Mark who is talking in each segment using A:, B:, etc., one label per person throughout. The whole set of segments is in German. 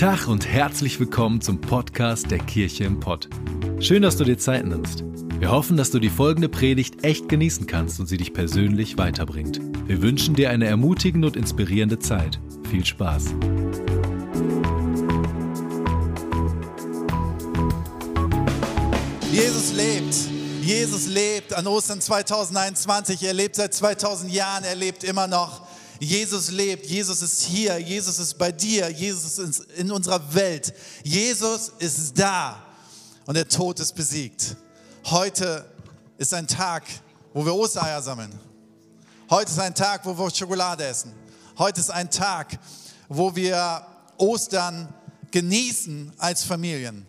A: Tag und herzlich willkommen zum Podcast der Kirche im Pott. Schön, dass du dir Zeit nimmst. Wir hoffen, dass du die folgende Predigt echt genießen kannst und sie dich persönlich weiterbringt. Wir wünschen dir eine ermutigende und inspirierende Zeit. Viel Spaß.
B: Jesus lebt. Jesus lebt an Ostern 2021. Er lebt seit 2000 Jahren. Er lebt immer noch. Jesus lebt, Jesus ist hier, Jesus ist bei dir, Jesus ist in unserer Welt. Jesus ist da und der Tod ist besiegt. Heute ist ein Tag, wo wir Ostereier sammeln. Heute ist ein Tag, wo wir Schokolade essen. Heute ist ein Tag, wo wir Ostern genießen als Familien.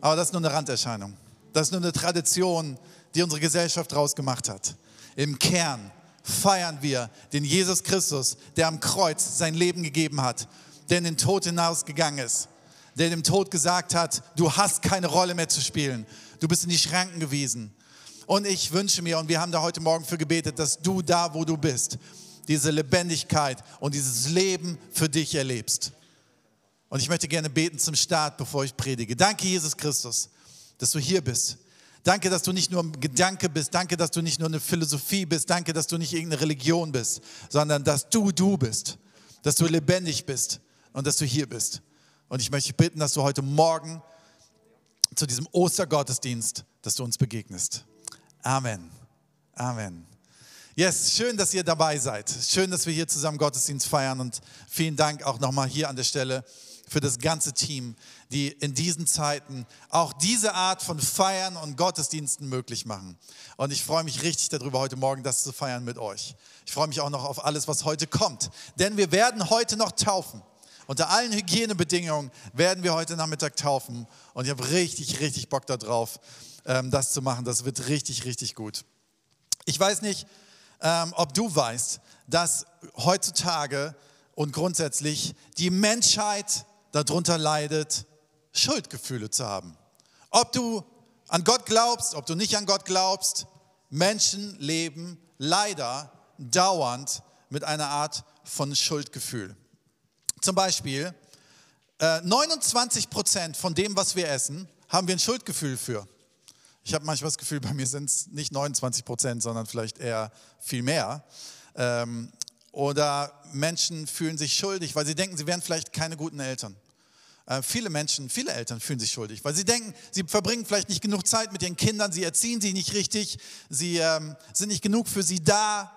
B: Aber das ist nur eine Randerscheinung. Das ist nur eine Tradition, die unsere Gesellschaft daraus gemacht hat. Im Kern feiern wir den Jesus Christus, der am Kreuz sein Leben gegeben hat, der in den Tod hinausgegangen ist, der dem Tod gesagt hat, du hast keine Rolle mehr zu spielen, du bist in die Schranken gewiesen. Und ich wünsche mir, und wir haben da heute Morgen für gebetet, dass du da, wo du bist, diese Lebendigkeit und dieses Leben für dich erlebst. Und ich möchte gerne beten zum Start, bevor ich predige. Danke, Jesus Christus, dass du hier bist Danke, dass du nicht nur ein Gedanke bist. Danke, dass du nicht nur eine Philosophie bist. Danke, dass du nicht irgendeine Religion bist, sondern dass du du bist. Dass du lebendig bist und dass du hier bist. Und ich möchte bitten, dass du heute Morgen zu diesem Ostergottesdienst, dass du uns begegnest. Amen. Amen. Yes, schön, dass ihr dabei seid. Schön, dass wir hier zusammen Gottesdienst feiern und vielen Dank auch nochmal hier an der Stelle für das ganze Team, die in diesen Zeiten auch diese Art von Feiern und Gottesdiensten möglich machen. Und ich freue mich richtig darüber, heute Morgen das zu feiern mit euch. Ich freue mich auch noch auf alles, was heute kommt. Denn wir werden heute noch taufen. Unter allen Hygienebedingungen werden wir heute Nachmittag taufen. Und ich habe richtig, richtig Bock darauf, ähm, das zu machen. Das wird richtig, richtig gut. Ich weiß nicht, ähm, ob du weißt, dass heutzutage und grundsätzlich die Menschheit darunter leidet, Schuldgefühle zu haben. Ob du an Gott glaubst, ob du nicht an Gott glaubst, Menschen leben leider dauernd mit einer Art von Schuldgefühl. Zum Beispiel, 29 äh, Prozent von dem, was wir essen, haben wir ein Schuldgefühl für. Ich habe manchmal das Gefühl, bei mir sind es nicht 29 Prozent, sondern vielleicht eher viel mehr. Ähm, oder Menschen fühlen sich schuldig, weil sie denken, sie wären vielleicht keine guten Eltern. Äh, viele Menschen, viele Eltern fühlen sich schuldig, weil sie denken, sie verbringen vielleicht nicht genug Zeit mit ihren Kindern, sie erziehen sie nicht richtig, sie ähm, sind nicht genug für sie da.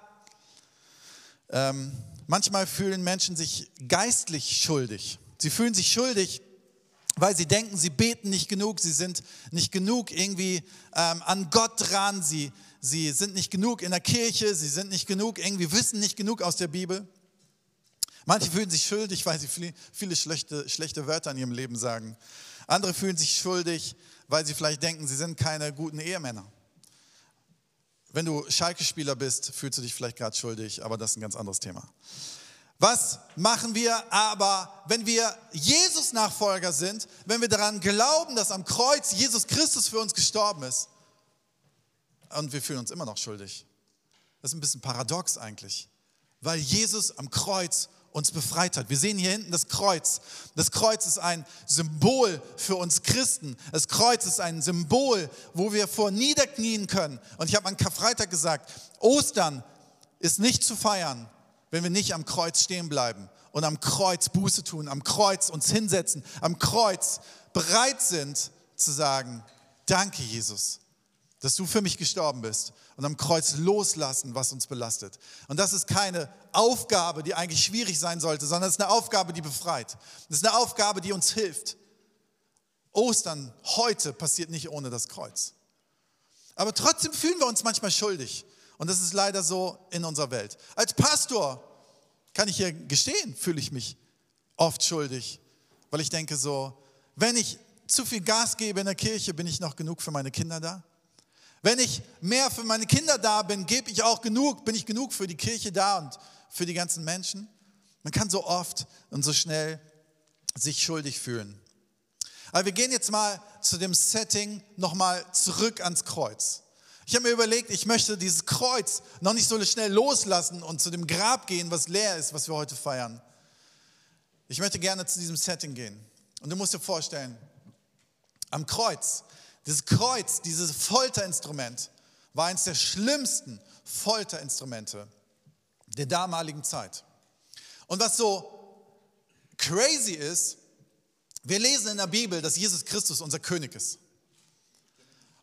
B: Ähm, manchmal fühlen Menschen sich geistlich schuldig. Sie fühlen sich schuldig, weil sie denken, sie beten nicht genug, sie sind nicht genug irgendwie ähm, an Gott dran, sie, sie sind nicht genug in der Kirche, sie sind nicht genug, irgendwie wissen nicht genug aus der Bibel. Manche fühlen sich schuldig, weil sie viele schlechte, schlechte Wörter in ihrem Leben sagen. Andere fühlen sich schuldig, weil sie vielleicht denken, sie sind keine guten Ehemänner. Wenn du Schalke-Spieler bist, fühlst du dich vielleicht gerade schuldig, aber das ist ein ganz anderes Thema. Was machen wir aber, wenn wir Jesus-Nachfolger sind, wenn wir daran glauben, dass am Kreuz Jesus Christus für uns gestorben ist und wir fühlen uns immer noch schuldig? Das ist ein bisschen paradox eigentlich, weil Jesus am Kreuz uns befreit hat. Wir sehen hier hinten das Kreuz. Das Kreuz ist ein Symbol für uns Christen. Das Kreuz ist ein Symbol, wo wir vor niederknien können. Und ich habe an Karfreitag gesagt, Ostern ist nicht zu feiern, wenn wir nicht am Kreuz stehen bleiben und am Kreuz Buße tun, am Kreuz uns hinsetzen, am Kreuz bereit sind zu sagen, danke Jesus, dass du für mich gestorben bist und am Kreuz loslassen, was uns belastet. Und das ist keine Aufgabe, die eigentlich schwierig sein sollte, sondern es ist eine Aufgabe, die befreit. Das ist eine Aufgabe, die uns hilft. Ostern heute passiert nicht ohne das Kreuz. Aber trotzdem fühlen wir uns manchmal schuldig. Und das ist leider so in unserer Welt. Als Pastor kann ich hier gestehen, fühle ich mich oft schuldig, weil ich denke so, wenn ich zu viel Gas gebe in der Kirche, bin ich noch genug für meine Kinder da? Wenn ich mehr für meine Kinder da bin, gebe ich auch genug, bin ich genug für die Kirche da und für die ganzen Menschen. Man kann so oft und so schnell sich schuldig fühlen. Aber wir gehen jetzt mal zu dem Setting nochmal zurück ans Kreuz. Ich habe mir überlegt, ich möchte dieses Kreuz noch nicht so schnell loslassen und zu dem Grab gehen, was leer ist, was wir heute feiern. Ich möchte gerne zu diesem Setting gehen. Und du musst dir vorstellen, am Kreuz, dieses Kreuz, dieses Folterinstrument, war eines der schlimmsten Folterinstrumente der damaligen Zeit. Und was so crazy ist, wir lesen in der Bibel, dass Jesus Christus unser König ist.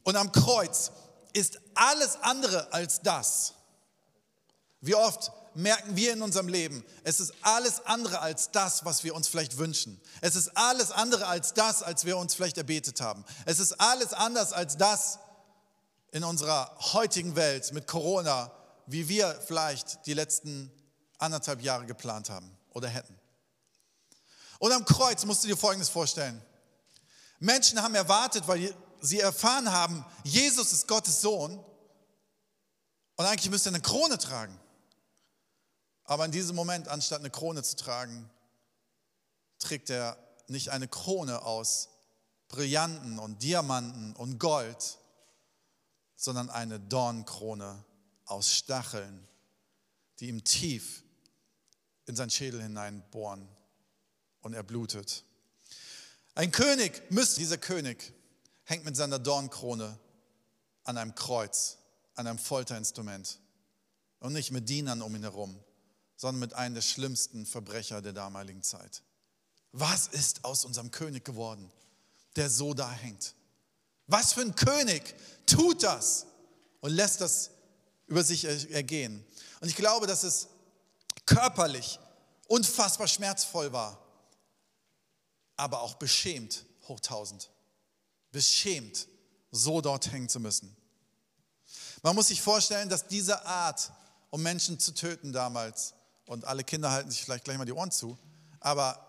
B: Und am Kreuz ist alles andere als das. Wie oft merken wir in unserem Leben, es ist alles andere als das, was wir uns vielleicht wünschen. Es ist alles andere als das, als wir uns vielleicht erbetet haben. Es ist alles anders als das in unserer heutigen Welt mit Corona, wie wir vielleicht die letzten anderthalb Jahre geplant haben oder hätten. Und am Kreuz musst du dir Folgendes vorstellen. Menschen haben erwartet, weil sie erfahren haben, Jesus ist Gottes Sohn und eigentlich müsste er eine Krone tragen. Aber in diesem Moment, anstatt eine Krone zu tragen, trägt er nicht eine Krone aus Brillanten und Diamanten und Gold, sondern eine Dornkrone aus Stacheln, die ihm tief in seinen Schädel hineinbohren und er blutet. Ein König müsste, dieser König hängt mit seiner Dornkrone an einem Kreuz, an einem Folterinstrument und nicht mit Dienern um ihn herum sondern mit einem der schlimmsten Verbrecher der damaligen Zeit. Was ist aus unserem König geworden, der so da hängt? Was für ein König tut das und lässt das über sich ergehen? Und ich glaube, dass es körperlich unfassbar schmerzvoll war, aber auch beschämt hoch tausend. Beschämt, so dort hängen zu müssen. Man muss sich vorstellen, dass diese Art, um Menschen zu töten damals, und alle Kinder halten sich vielleicht gleich mal die Ohren zu, aber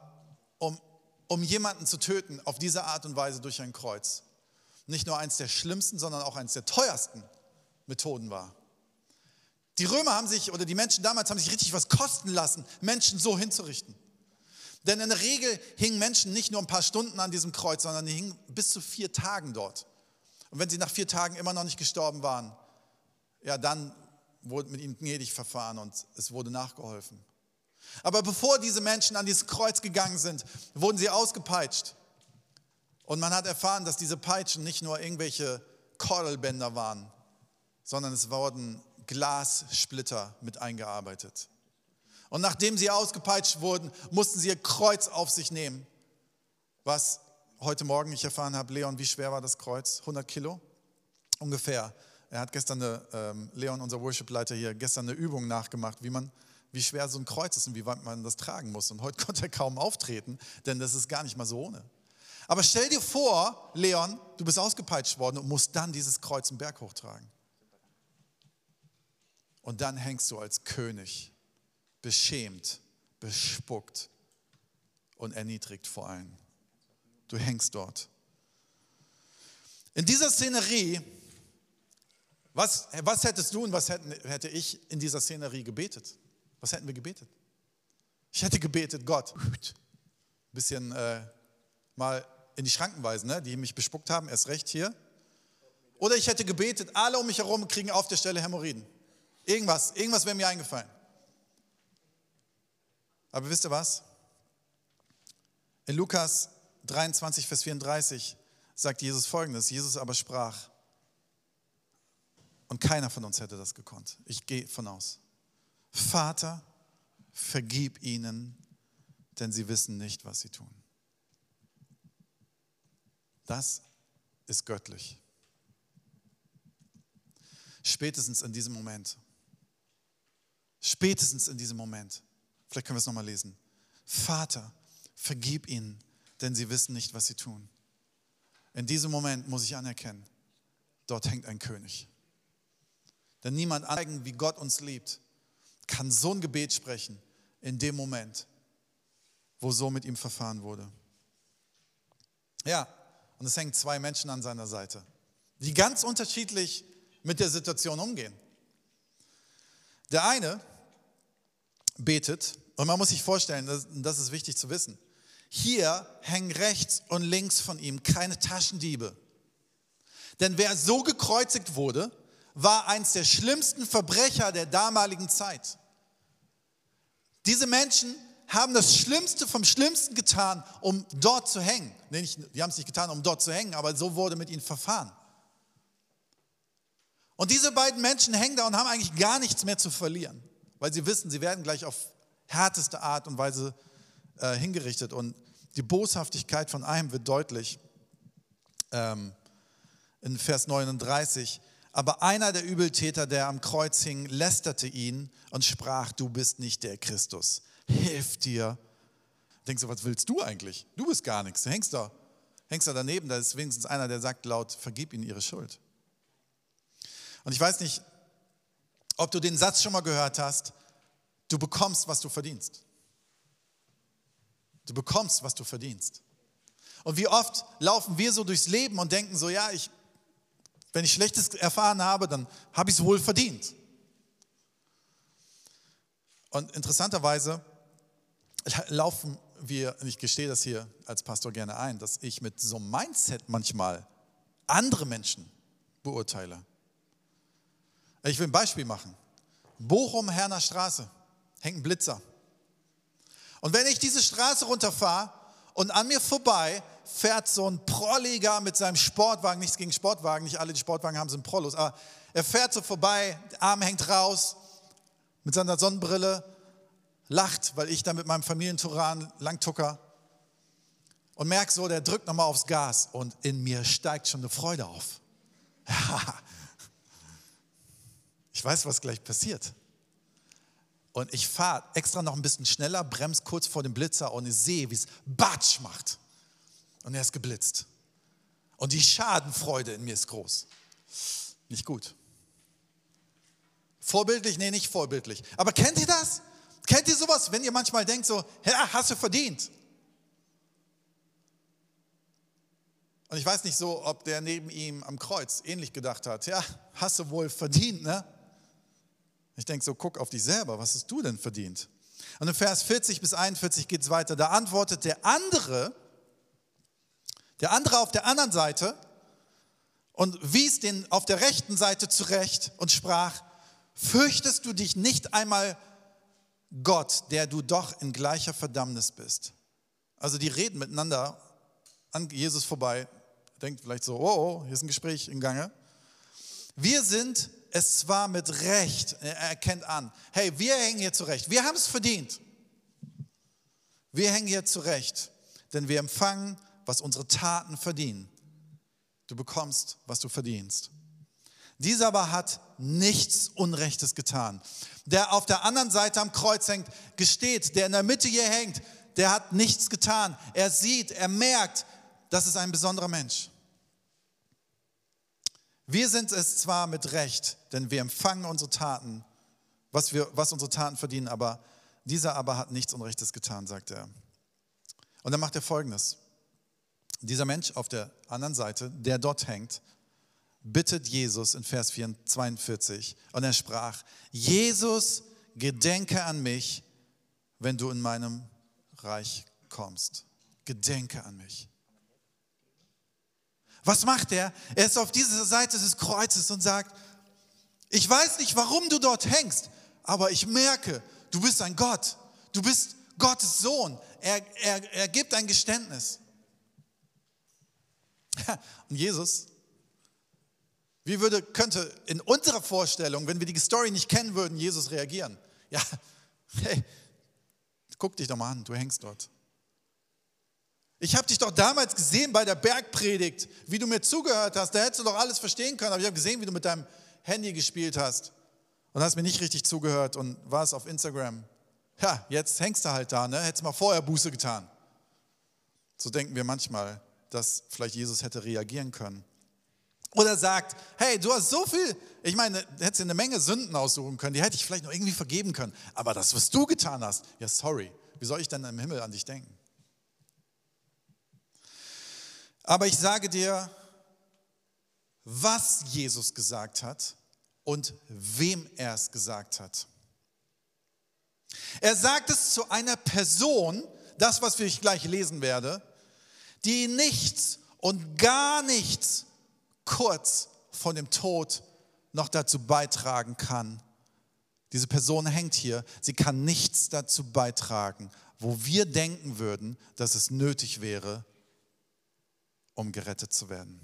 B: um, um jemanden zu töten auf diese Art und Weise durch ein Kreuz, nicht nur eins der schlimmsten, sondern auch eins der teuersten Methoden war. Die Römer haben sich, oder die Menschen damals haben sich richtig was kosten lassen, Menschen so hinzurichten. Denn in der Regel hingen Menschen nicht nur ein paar Stunden an diesem Kreuz, sondern die hingen bis zu vier Tagen dort. Und wenn sie nach vier Tagen immer noch nicht gestorben waren, ja, dann wurde mit ihnen gnädig verfahren und es wurde nachgeholfen. Aber bevor diese Menschen an dieses Kreuz gegangen sind, wurden sie ausgepeitscht. Und man hat erfahren, dass diese Peitschen nicht nur irgendwelche Kordelbänder waren, sondern es wurden Glassplitter mit eingearbeitet. Und nachdem sie ausgepeitscht wurden, mussten sie ihr Kreuz auf sich nehmen. Was heute Morgen ich erfahren habe, Leon, wie schwer war das Kreuz? 100 Kilo? Ungefähr. Er hat gestern eine, ähm, Leon, unser Worship-Leiter hier, gestern eine Übung nachgemacht, wie man, wie schwer so ein Kreuz ist und wie weit man das tragen muss. Und heute konnte er kaum auftreten, denn das ist gar nicht mal so ohne. Aber stell dir vor, Leon, du bist ausgepeitscht worden und musst dann dieses Kreuz einen Berg hochtragen. Und dann hängst du als König, beschämt, bespuckt und erniedrigt vor allen. Du hängst dort. In dieser Szenerie was, was hättest du und was hätten, hätte ich in dieser Szenerie gebetet? Was hätten wir gebetet? Ich hätte gebetet, Gott, ein bisschen äh, mal in die Schranken weisen, ne, die mich bespuckt haben, erst recht hier. Oder ich hätte gebetet, alle um mich herum kriegen auf der Stelle Hämorrhoiden. Irgendwas, irgendwas wäre mir eingefallen. Aber wisst ihr was? In Lukas 23, Vers 34 sagt Jesus folgendes. Jesus aber sprach, und keiner von uns hätte das gekonnt. Ich gehe von aus. Vater, vergib ihnen, denn sie wissen nicht, was sie tun. Das ist göttlich. Spätestens in diesem Moment. Spätestens in diesem Moment. Vielleicht können wir es nochmal lesen. Vater, vergib ihnen, denn sie wissen nicht, was sie tun. In diesem Moment muss ich anerkennen, dort hängt ein König. Denn niemand zeigen, wie Gott uns liebt, kann so ein Gebet sprechen in dem Moment, wo so mit ihm verfahren wurde. Ja, und es hängen zwei Menschen an seiner Seite, die ganz unterschiedlich mit der Situation umgehen. Der eine betet, und man muss sich vorstellen, das, das ist wichtig zu wissen, hier hängen rechts und links von ihm keine Taschendiebe. Denn wer so gekreuzigt wurde, war eins der schlimmsten Verbrecher der damaligen Zeit. Diese Menschen haben das Schlimmste vom Schlimmsten getan, um dort zu hängen. Nee, nicht, die haben es nicht getan, um dort zu hängen, aber so wurde mit ihnen verfahren. Und diese beiden Menschen hängen da und haben eigentlich gar nichts mehr zu verlieren, weil sie wissen, sie werden gleich auf härteste Art und Weise äh, hingerichtet. Und die Boshaftigkeit von einem wird deutlich ähm, in Vers 39. Aber einer der Übeltäter, der am Kreuz hing, lästerte ihn und sprach, du bist nicht der Christus. Hilf dir. Denkst du, was willst du eigentlich? Du bist gar nichts. Du hängst da, hängst da daneben. Da ist wenigstens einer, der sagt laut, vergib ihnen ihre Schuld. Und ich weiß nicht, ob du den Satz schon mal gehört hast, du bekommst, was du verdienst. Du bekommst, was du verdienst. Und wie oft laufen wir so durchs Leben und denken so, ja, ich, wenn ich Schlechtes erfahren habe, dann habe ich es wohl verdient. Und interessanterweise laufen wir, und ich gestehe das hier als Pastor gerne ein, dass ich mit so einem Mindset manchmal andere Menschen beurteile. Ich will ein Beispiel machen. Bochum, Herner Straße, hängt ein Blitzer. Und wenn ich diese Straße runterfahre und an mir vorbei fährt so ein Prolliger mit seinem Sportwagen, nichts gegen Sportwagen, nicht alle, die Sportwagen haben, sind Prollos, aber er fährt so vorbei, der Arm hängt raus, mit seiner Sonnenbrille, lacht, weil ich da mit meinem Familienturan langtucker und merke so, der drückt nochmal aufs Gas und in mir steigt schon eine Freude auf. ich weiß, was gleich passiert. Und ich fahre extra noch ein bisschen schneller, bremse kurz vor dem Blitzer und ich sehe, wie es Batsch macht. Und er ist geblitzt. Und die Schadenfreude in mir ist groß. Nicht gut. Vorbildlich? Nee, nicht vorbildlich. Aber kennt ihr das? Kennt ihr sowas, wenn ihr manchmal denkt so, ja, hast du verdient? Und ich weiß nicht so, ob der neben ihm am Kreuz ähnlich gedacht hat. Ja, hast du wohl verdient, ne? Ich denke so, guck auf dich selber, was hast du denn verdient? Und in Vers 40 bis 41 geht es weiter. Da antwortet der andere, der andere auf der anderen Seite und wies den auf der rechten Seite zurecht und sprach, fürchtest du dich nicht einmal Gott, der du doch in gleicher Verdammnis bist? Also die reden miteinander an Jesus vorbei, denkt vielleicht so, oh, oh, hier ist ein Gespräch im Gange. Wir sind es zwar mit Recht, er erkennt an, hey, wir hängen hier zurecht, wir haben es verdient. Wir hängen hier zurecht, denn wir empfangen, was unsere Taten verdienen. Du bekommst, was du verdienst. Dieser aber hat nichts Unrechtes getan. Der auf der anderen Seite am Kreuz hängt, gesteht, der in der Mitte hier hängt, der hat nichts getan. Er sieht, er merkt, das ist ein besonderer Mensch. Wir sind es zwar mit Recht, denn wir empfangen unsere Taten, was, wir, was unsere Taten verdienen, aber dieser aber hat nichts Unrechtes getan, sagt er. Und dann macht er folgendes. Dieser Mensch auf der anderen Seite, der dort hängt, bittet Jesus in Vers 42 und er sprach, Jesus, gedenke an mich, wenn du in meinem Reich kommst. Gedenke an mich. Was macht er? Er ist auf dieser Seite des Kreuzes und sagt, ich weiß nicht, warum du dort hängst, aber ich merke, du bist ein Gott. Du bist Gottes Sohn. Er, er, er gibt ein Geständnis. Und Jesus, wie würde, könnte in unserer Vorstellung, wenn wir die Story nicht kennen würden, Jesus reagieren? Ja, hey, guck dich doch mal an, du hängst dort. Ich habe dich doch damals gesehen bei der Bergpredigt, wie du mir zugehört hast. Da hättest du doch alles verstehen können. Aber ich habe gesehen, wie du mit deinem Handy gespielt hast und hast mir nicht richtig zugehört und warst auf Instagram. Ja, jetzt hängst du halt da, ne? Hättest mal vorher Buße getan. So denken wir manchmal, dass vielleicht Jesus hätte reagieren können. Oder sagt, hey, du hast so viel, ich meine, hättest dir eine Menge Sünden aussuchen können, die hätte ich vielleicht noch irgendwie vergeben können. Aber das, was du getan hast, ja, sorry, wie soll ich denn im Himmel an dich denken? Aber ich sage dir, was Jesus gesagt hat und wem er es gesagt hat. Er sagt es zu einer Person, das, was ich gleich lesen werde, die nichts und gar nichts kurz von dem Tod noch dazu beitragen kann. Diese Person hängt hier, sie kann nichts dazu beitragen, wo wir denken würden, dass es nötig wäre, um gerettet zu werden,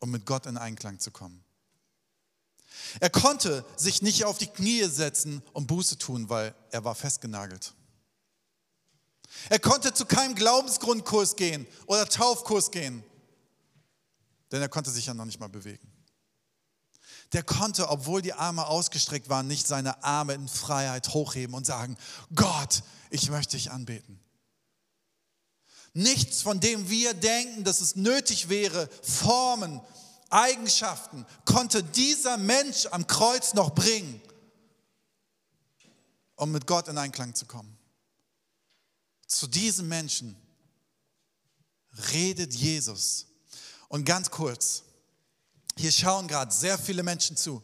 B: um mit Gott in Einklang zu kommen. Er konnte sich nicht auf die Knie setzen und Buße tun, weil er war festgenagelt. Er konnte zu keinem Glaubensgrundkurs gehen oder Taufkurs gehen, denn er konnte sich ja noch nicht mal bewegen. Der konnte, obwohl die Arme ausgestreckt waren, nicht seine Arme in Freiheit hochheben und sagen, Gott, ich möchte dich anbeten. Nichts, von dem wir denken, dass es nötig wäre, Formen, Eigenschaften, konnte dieser Mensch am Kreuz noch bringen, um mit Gott in Einklang zu kommen. Zu diesem Menschen redet Jesus. Und ganz kurz, hier schauen gerade sehr viele Menschen zu.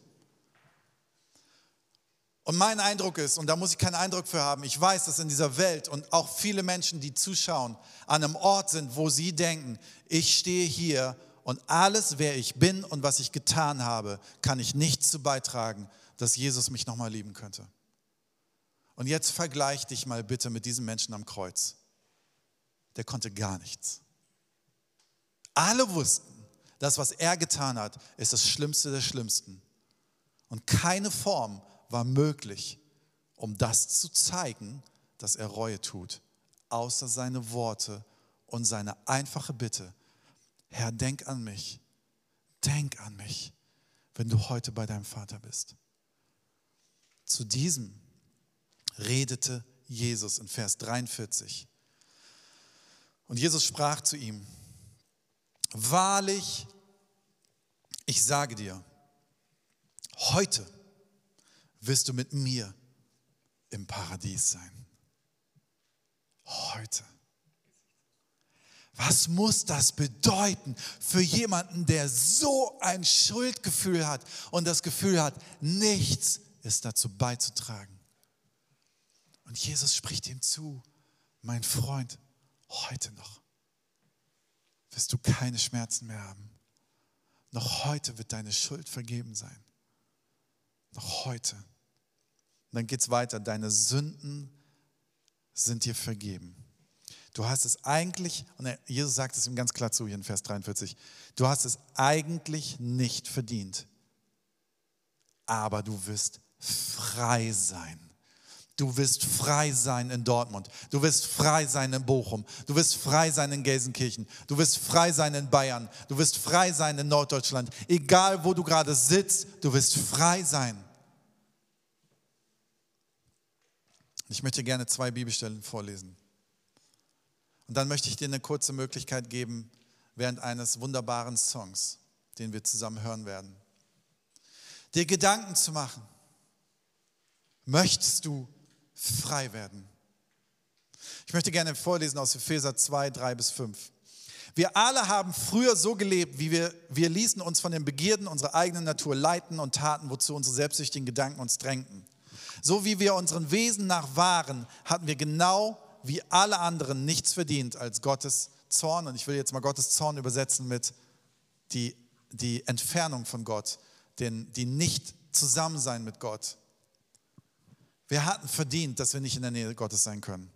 B: Und mein Eindruck ist, und da muss ich keinen Eindruck für haben, ich weiß, dass in dieser Welt und auch viele Menschen, die zuschauen, an einem Ort sind, wo sie denken, ich stehe hier und alles, wer ich bin und was ich getan habe, kann ich nicht zu beitragen, dass Jesus mich nochmal lieben könnte. Und jetzt vergleich dich mal bitte mit diesem Menschen am Kreuz. Der konnte gar nichts. Alle wussten, das, was er getan hat, ist das Schlimmste der Schlimmsten. Und keine Form war möglich, um das zu zeigen, dass er Reue tut, außer seine Worte und seine einfache Bitte. Herr, denk an mich. Denk an mich, wenn du heute bei deinem Vater bist. Zu diesem redete Jesus in Vers 43. Und Jesus sprach zu ihm, Wahrlich, ich sage dir, heute wirst du mit mir im Paradies sein. Heute. Was muss das bedeuten für jemanden, der so ein Schuldgefühl hat und das Gefühl hat, nichts ist dazu beizutragen? Und Jesus spricht ihm zu, mein Freund, heute noch wirst du keine Schmerzen mehr haben. Noch heute wird deine Schuld vergeben sein. Noch heute. Und dann geht es weiter. Deine Sünden sind dir vergeben. Du hast es eigentlich, und Jesus sagt es ihm ganz klar zu hier in Vers 43, du hast es eigentlich nicht verdient, aber du wirst frei sein. Du wirst frei sein in Dortmund. Du wirst frei sein in Bochum. Du wirst frei sein in Gelsenkirchen. Du wirst frei sein in Bayern. Du wirst frei sein in Norddeutschland. Egal, wo du gerade sitzt, du wirst frei sein. Ich möchte gerne zwei Bibelstellen vorlesen. Und dann möchte ich dir eine kurze Möglichkeit geben, während eines wunderbaren Songs, den wir zusammen hören werden, dir Gedanken zu machen. Möchtest du frei werden. Ich möchte gerne vorlesen aus Epheser 2, 3 bis 5. Wir alle haben früher so gelebt, wie wir, wir ließen uns von den Begierden unserer eigenen Natur leiten und taten, wozu unsere selbstsüchtigen Gedanken uns drängten. So wie wir unseren Wesen nach waren, hatten wir genau wie alle anderen nichts verdient als Gottes Zorn. Und ich will jetzt mal Gottes Zorn übersetzen mit die, die Entfernung von Gott, den, die Nicht-Zusammensein mit Gott. Wir hatten verdient, dass wir nicht in der Nähe Gottes sein können.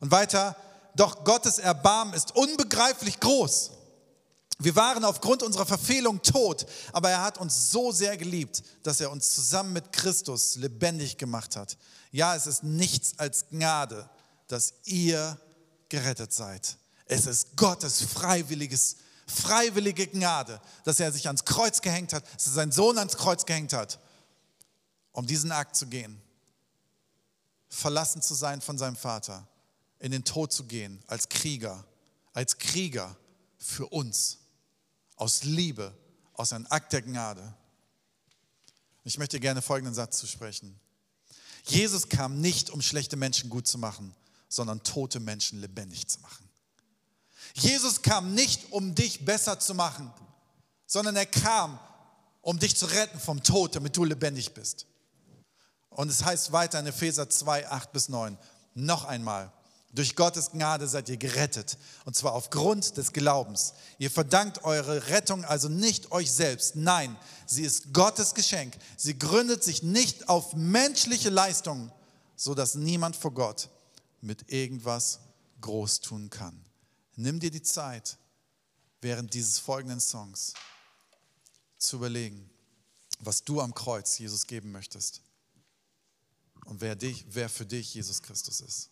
B: Und weiter, doch Gottes Erbarmen ist unbegreiflich groß. Wir waren aufgrund unserer Verfehlung tot, aber er hat uns so sehr geliebt, dass er uns zusammen mit Christus lebendig gemacht hat. Ja, es ist nichts als Gnade, dass ihr gerettet seid. Es ist Gottes freiwilliges, freiwillige Gnade, dass er sich ans Kreuz gehängt hat, dass er seinen Sohn ans Kreuz gehängt hat, um diesen Akt zu gehen verlassen zu sein von seinem Vater, in den Tod zu gehen als Krieger, als Krieger für uns, aus Liebe, aus einem Akt der Gnade. Ich möchte gerne folgenden Satz zu sprechen. Jesus kam nicht, um schlechte Menschen gut zu machen, sondern tote Menschen lebendig zu machen. Jesus kam nicht, um dich besser zu machen, sondern er kam, um dich zu retten vom Tod, damit du lebendig bist. Und es heißt weiter in Epheser 2, 8 bis 9, noch einmal, durch Gottes Gnade seid ihr gerettet, und zwar aufgrund des Glaubens. Ihr verdankt eure Rettung also nicht euch selbst, nein, sie ist Gottes Geschenk. Sie gründet sich nicht auf menschliche Leistungen, so dass niemand vor Gott mit irgendwas groß tun kann. Nimm dir die Zeit, während dieses folgenden Songs zu überlegen, was du am Kreuz Jesus geben möchtest und wer, dich, wer für dich Jesus Christus ist.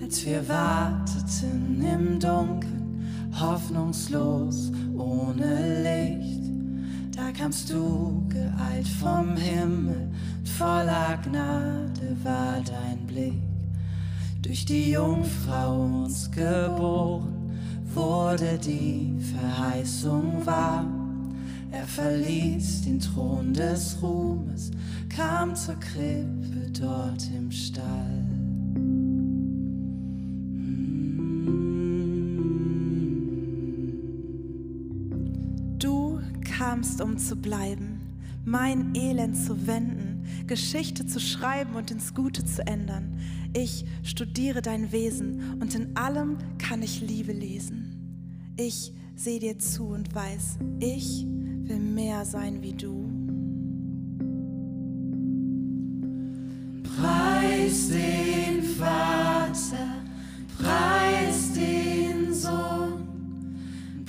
C: Als wir warteten im Dunkeln, hoffnungslos, ohne Licht, da kamst du geeilt vom Himmel, voller Gnade war dein Blick. Durch die Jungfrau uns geboren, wurde die Verheißung wahr. Er verließ den Thron des Ruhmes, kam zur Krippe dort im Stall.
D: kamst, um zu bleiben, mein Elend zu wenden, Geschichte zu schreiben und ins Gute zu ändern. Ich studiere dein Wesen und in allem kann ich Liebe lesen. Ich sehe dir zu und weiß, ich will mehr sein wie du.
C: Preis den Vater, preis den Sohn,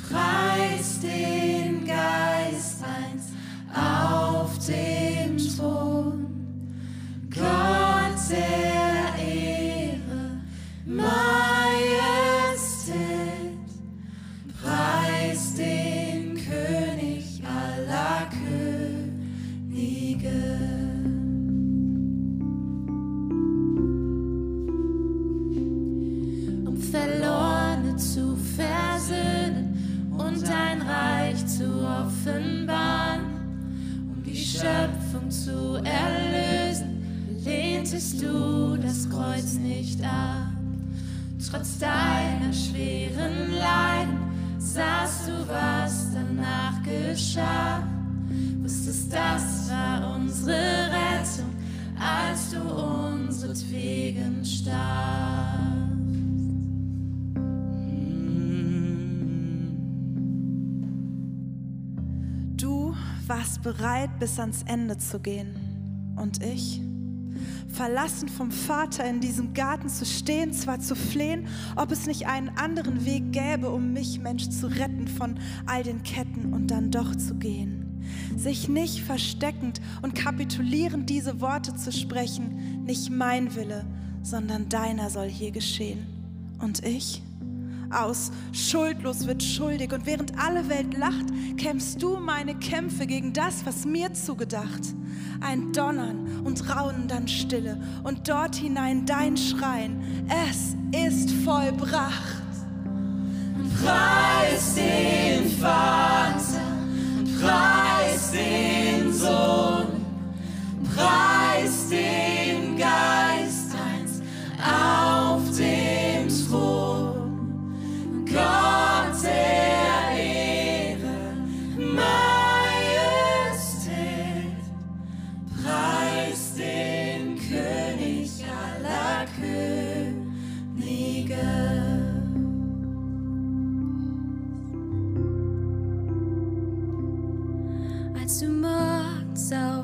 C: preis den Geist eins auf dem Thron. Gott der
D: bis ans Ende zu gehen. Und ich? Verlassen vom Vater in diesem Garten zu stehen, zwar zu flehen, ob es nicht einen anderen Weg gäbe, um mich, Mensch, zu retten von all den Ketten und dann doch zu gehen. Sich nicht versteckend und kapitulierend diese Worte zu sprechen, nicht mein Wille, sondern deiner soll hier geschehen. Und ich? Aus. Schuldlos wird schuldig und während alle Welt lacht, kämpfst du meine Kämpfe gegen das, was mir zugedacht. Ein Donnern und Raunen dann Stille und dort hinein dein Schreien. Es ist vollbracht.
C: Preis den Vater, preis den Sohn, preis den Geist eins auf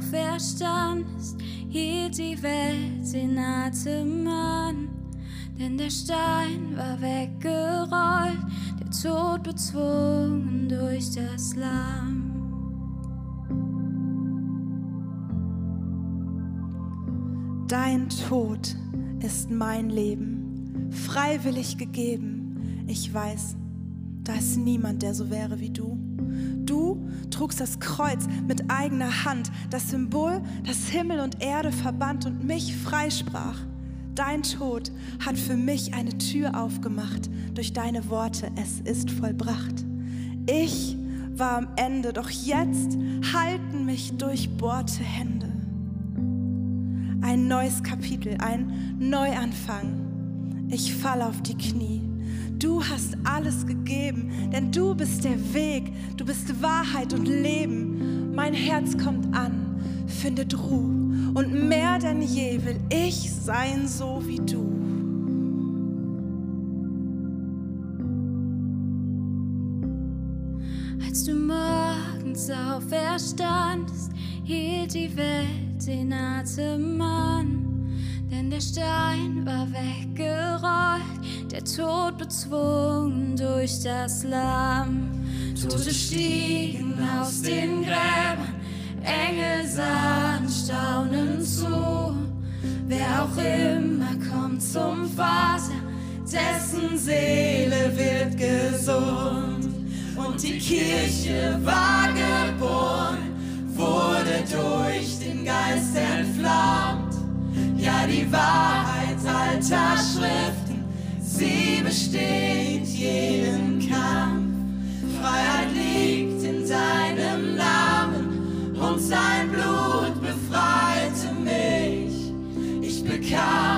C: auferstandest, hielt die Welt den Atem an. Denn der Stein war weggerollt, der Tod bezwungen durch das Lamm.
D: Dein Tod ist mein Leben, freiwillig gegeben. Ich weiß, da ist niemand, der so wäre wie du. Du trugst das Kreuz mit eigener Hand, das Symbol, das Himmel und Erde verband und mich freisprach. Dein Tod hat für mich eine Tür aufgemacht durch deine Worte, es ist vollbracht. Ich war am Ende, doch jetzt halten mich durchbohrte Hände. Ein neues Kapitel, ein Neuanfang. Ich fall auf die Knie. Du hast alles gegeben, denn du bist der Weg, du bist Wahrheit und Leben. Mein Herz kommt an, findet Ruhe und mehr denn je will ich sein so wie du.
C: morgens auferstandest, hielt die Welt den Atem an. Denn der Stein war weggerollt, der Tod bezwungen durch das Lamm. Tote stiegen aus den Gräbern, Engel sahen staunend zu. Wer auch immer kommt zum Vater, dessen Seele wird gesund. Und die Kirche war geboren, wurde durch den Geist entflammt. Ja, die Wahrheit alter Schriften, sie besteht jeden Kampf. Freiheit liegt sein Blut befreite mich. Ich bekam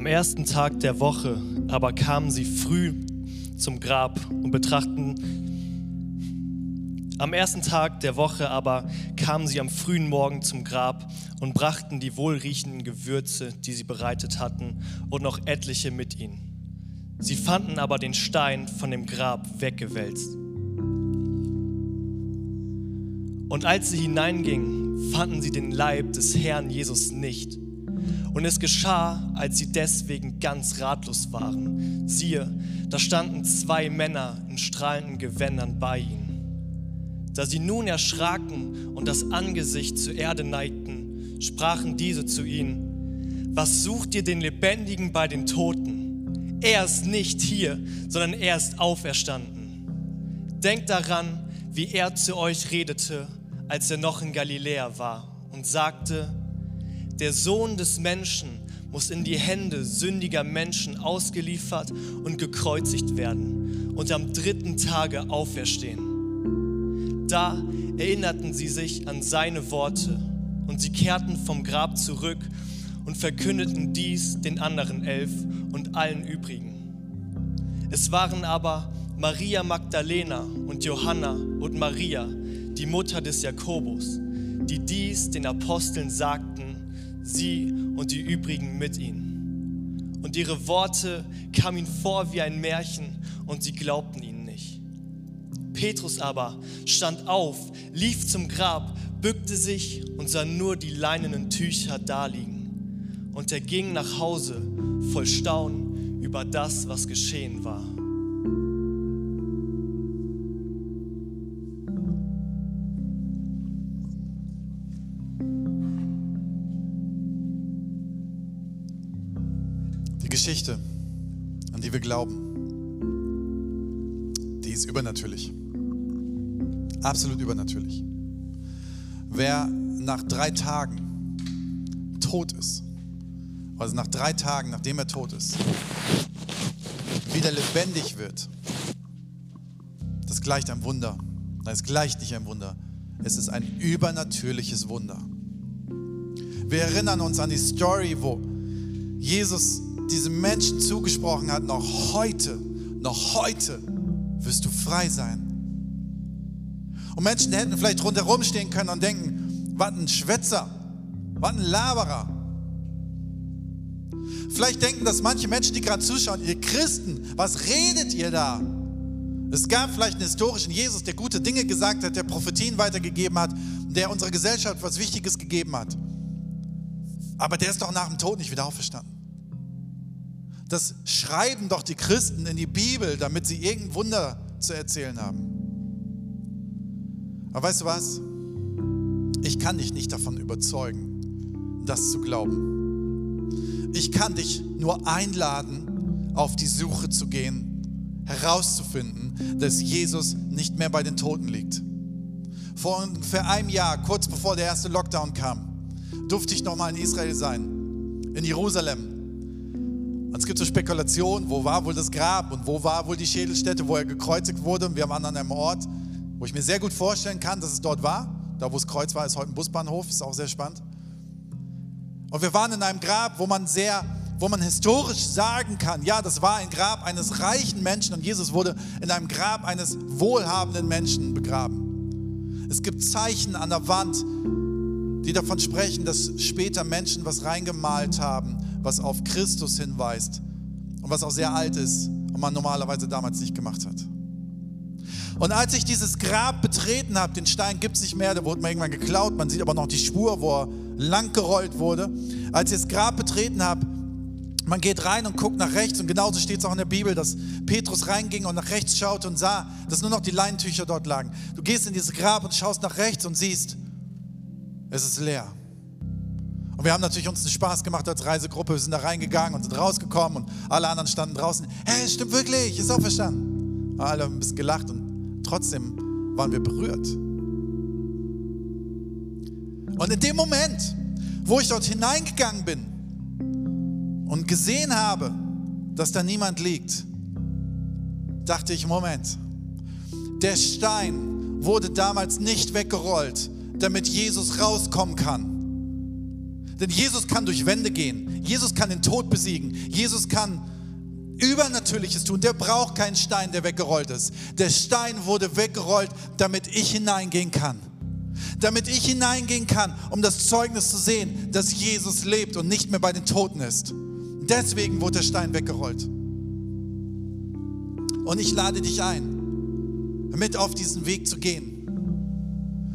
E: Am ersten Tag der Woche aber kamen sie früh zum Grab und betrachten. Am ersten Tag der Woche aber kamen sie am frühen Morgen zum Grab und brachten die wohlriechenden Gewürze, die sie bereitet hatten, und noch etliche mit ihnen. Sie fanden aber den Stein von dem Grab weggewälzt. Und als sie hineingingen, fanden sie den Leib des Herrn Jesus nicht. Und es geschah, als sie deswegen ganz ratlos waren. Siehe, da standen zwei Männer in strahlenden Gewändern bei ihnen. Da sie nun erschraken und das Angesicht zur Erde neigten, sprachen diese zu ihnen, was sucht ihr den Lebendigen bei den Toten? Er ist nicht hier, sondern er ist auferstanden. Denkt daran, wie er zu euch redete, als er noch in Galiläa war und sagte, der Sohn des Menschen muss in die Hände sündiger Menschen ausgeliefert und gekreuzigt werden und am dritten Tage auferstehen. Da erinnerten sie sich an seine Worte und sie kehrten vom Grab zurück und verkündeten dies den anderen elf und allen übrigen. Es waren aber Maria Magdalena und Johanna und Maria, die Mutter des Jakobus, die dies den Aposteln sagten, sie und die übrigen mit ihnen. Und ihre Worte kamen ihnen vor wie ein Märchen und sie glaubten ihnen nicht. Petrus aber stand auf, lief zum Grab, bückte sich und sah nur die leinenen Tücher daliegen. Und er ging nach Hause voll Staunen über das, was geschehen war.
B: Geschichte, an die wir glauben, die ist übernatürlich. Absolut übernatürlich. Wer nach drei Tagen tot ist, also nach drei Tagen, nachdem er tot ist, wieder lebendig wird, das gleicht einem Wunder. Nein, es gleicht nicht einem Wunder. Es ist ein übernatürliches Wunder. Wir erinnern uns an die Story, wo Jesus diesem Menschen zugesprochen hat, noch heute, noch heute wirst du frei sein. Und Menschen hätten vielleicht rundherum stehen können und denken, was ein Schwätzer, was ein Laberer. Vielleicht denken das manche Menschen, die gerade zuschauen, ihr Christen, was redet ihr da? Es gab vielleicht einen historischen Jesus, der gute Dinge gesagt hat, der Prophetien weitergegeben hat, der unserer Gesellschaft was Wichtiges gegeben hat. Aber der ist doch nach dem Tod nicht wieder auferstanden. Das schreiben doch die Christen in die Bibel, damit sie irgendein Wunder zu erzählen haben. Aber weißt du was? Ich kann dich nicht davon überzeugen, das zu glauben. Ich kann dich nur einladen, auf die Suche zu gehen, herauszufinden, dass Jesus nicht mehr bei den Toten liegt. Vor ungefähr einem Jahr, kurz bevor der erste Lockdown kam, durfte ich nochmal in Israel sein, in Jerusalem. Und es gibt so Spekulationen, wo war wohl das Grab und wo war wohl die Schädelstätte, wo er gekreuzigt wurde. Und wir waren an einem Ort, wo ich mir sehr gut vorstellen kann, dass es dort war. Da, wo das Kreuz war, ist heute ein Busbahnhof, ist auch sehr spannend. Und wir waren in einem Grab, wo man sehr, wo man historisch sagen kann, ja, das war ein Grab eines reichen Menschen und Jesus wurde in einem Grab eines wohlhabenden Menschen begraben. Es gibt Zeichen an der Wand, die davon sprechen, dass später Menschen was reingemalt haben, was auf Christus hinweist und was auch sehr alt ist und man normalerweise damals nicht gemacht hat. Und als ich dieses Grab betreten habe, den Stein gibt es nicht mehr, der wurde mir irgendwann geklaut, man sieht aber noch die Spur, wo er lang gerollt wurde. Als ich das Grab betreten habe, man geht rein und guckt nach rechts und genauso steht es auch in der Bibel, dass Petrus reinging und nach rechts schaute und sah, dass nur noch die Leintücher dort lagen. Du gehst in dieses Grab und schaust nach rechts und siehst, es ist leer. Und wir haben natürlich uns einen Spaß gemacht als Reisegruppe. Wir sind da reingegangen und sind rausgekommen und alle anderen standen draußen. Hey, stimmt wirklich, ist auch verstanden. Alle haben ein bisschen gelacht und trotzdem waren wir berührt. Und in dem Moment, wo ich dort hineingegangen bin und gesehen habe, dass da niemand liegt, dachte ich, Moment, der Stein wurde damals nicht weggerollt, damit Jesus rauskommen kann. Denn Jesus kann durch Wände gehen. Jesus kann den Tod besiegen. Jesus kann Übernatürliches tun. Der braucht keinen Stein, der weggerollt ist. Der Stein wurde weggerollt, damit ich hineingehen kann. Damit ich hineingehen kann, um das Zeugnis zu sehen, dass Jesus lebt und nicht mehr bei den Toten ist. Deswegen wurde der Stein weggerollt. Und ich lade dich ein, mit auf diesen Weg zu gehen.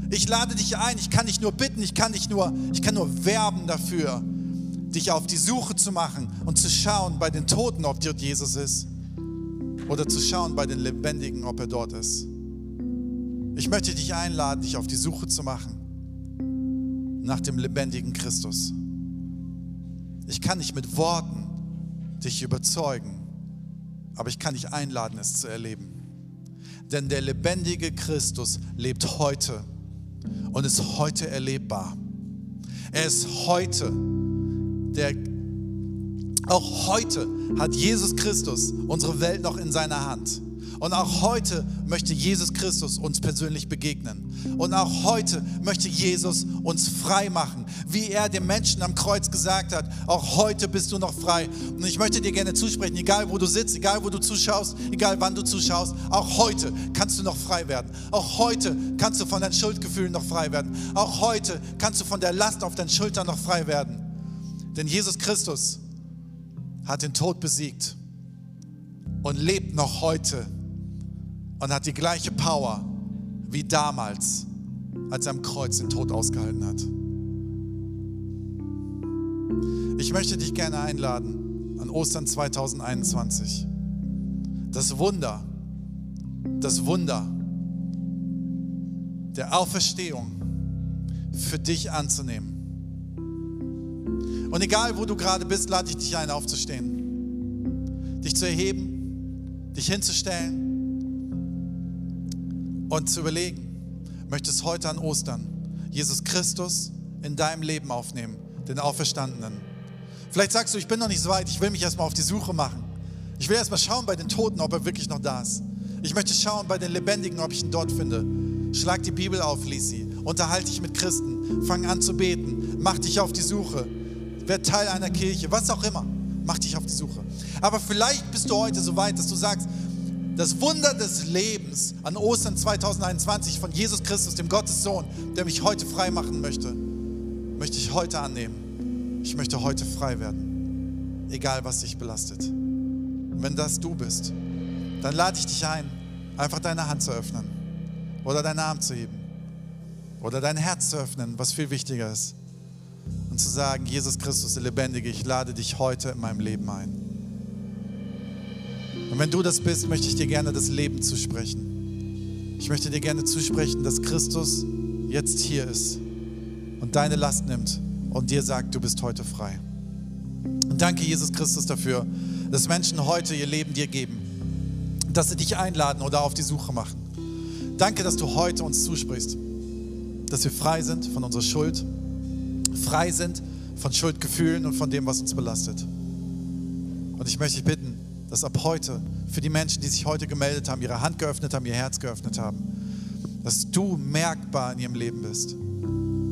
B: Ich lade dich ein, ich kann dich nur bitten, ich kann dich nur, ich kann nur werben dafür, dich auf die Suche zu machen und zu schauen bei den Toten, ob dort Jesus ist. Oder zu schauen bei den Lebendigen, ob er dort ist. Ich möchte dich einladen, dich auf die Suche zu machen nach dem lebendigen Christus. Ich kann nicht mit Worten dich überzeugen, aber ich kann dich einladen, es zu erleben. Denn der lebendige Christus lebt heute und ist heute erlebbar. Er ist heute der auch heute hat Jesus Christus unsere Welt noch in seiner Hand. Und auch heute möchte Jesus Christus uns persönlich begegnen. Und auch heute möchte Jesus uns frei machen, wie er dem Menschen am Kreuz gesagt hat. Auch heute bist du noch frei. Und ich möchte dir gerne zusprechen, egal wo du sitzt, egal wo du zuschaust, egal wann du zuschaust, auch heute kannst du noch frei werden. Auch heute kannst du von deinen Schuldgefühlen noch frei werden. Auch heute kannst du von der Last auf deinen Schultern noch frei werden. Denn Jesus Christus hat den Tod besiegt und lebt noch heute und hat die gleiche Power wie damals, als er am Kreuz den Tod ausgehalten hat. Ich möchte dich gerne einladen an Ostern 2021. Das Wunder, das Wunder der Auferstehung für dich anzunehmen. Und egal, wo du gerade bist, lade ich dich ein, aufzustehen, dich zu erheben, dich hinzustellen und zu überlegen, möchtest heute an Ostern Jesus Christus in deinem Leben aufnehmen, den Auferstandenen. Vielleicht sagst du, ich bin noch nicht so weit, ich will mich erstmal auf die Suche machen. Ich will erstmal schauen bei den Toten, ob er wirklich noch da ist. Ich möchte schauen bei den Lebendigen, ob ich ihn dort finde. Schlag die Bibel auf, lies sie. Unterhalte dich mit Christen. Fang an zu beten. Mach dich auf die Suche. Werd Teil einer Kirche. Was auch immer. Mach dich auf die Suche. Aber vielleicht bist du heute so weit, dass du sagst, das Wunder des Lebens an Ostern 2021 von Jesus Christus, dem Gottessohn, der mich heute frei machen möchte, möchte ich heute annehmen. Ich möchte heute frei werden, egal was dich belastet. Und wenn das du bist, dann lade ich dich ein, einfach deine Hand zu öffnen oder deinen Arm zu heben oder dein Herz zu öffnen, was viel wichtiger ist. Und zu sagen, Jesus Christus, der Lebendige, ich lade dich heute in meinem Leben ein. Und wenn du das bist, möchte ich dir gerne das Leben zusprechen. Ich möchte dir gerne zusprechen, dass Christus jetzt hier ist und deine Last nimmt und dir sagt, du bist heute frei. Und danke, Jesus Christus, dafür, dass Menschen heute ihr Leben dir geben, dass sie dich einladen oder auf die Suche machen. Danke, dass du heute uns zusprichst, dass wir frei sind von unserer Schuld, frei sind von Schuldgefühlen und von dem, was uns belastet. Und ich möchte dich bitten, dass ab heute für die Menschen, die sich heute gemeldet haben, ihre Hand geöffnet haben, ihr Herz geöffnet haben, dass du merkbar in ihrem Leben bist,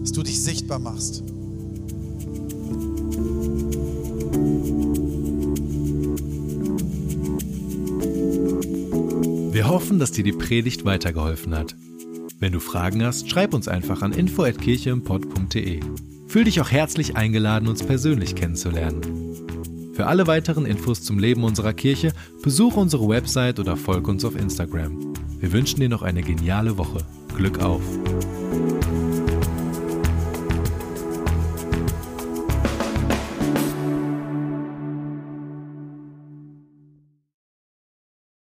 B: dass du dich sichtbar machst.
A: Wir hoffen, dass dir die Predigt weitergeholfen hat. Wenn du Fragen hast, schreib uns einfach an info@kircheimpod.de. Fühl dich auch herzlich eingeladen, uns persönlich kennenzulernen. Für alle weiteren Infos zum Leben unserer Kirche besuche unsere Website oder folge uns auf Instagram. Wir wünschen dir noch eine geniale Woche. Glück auf!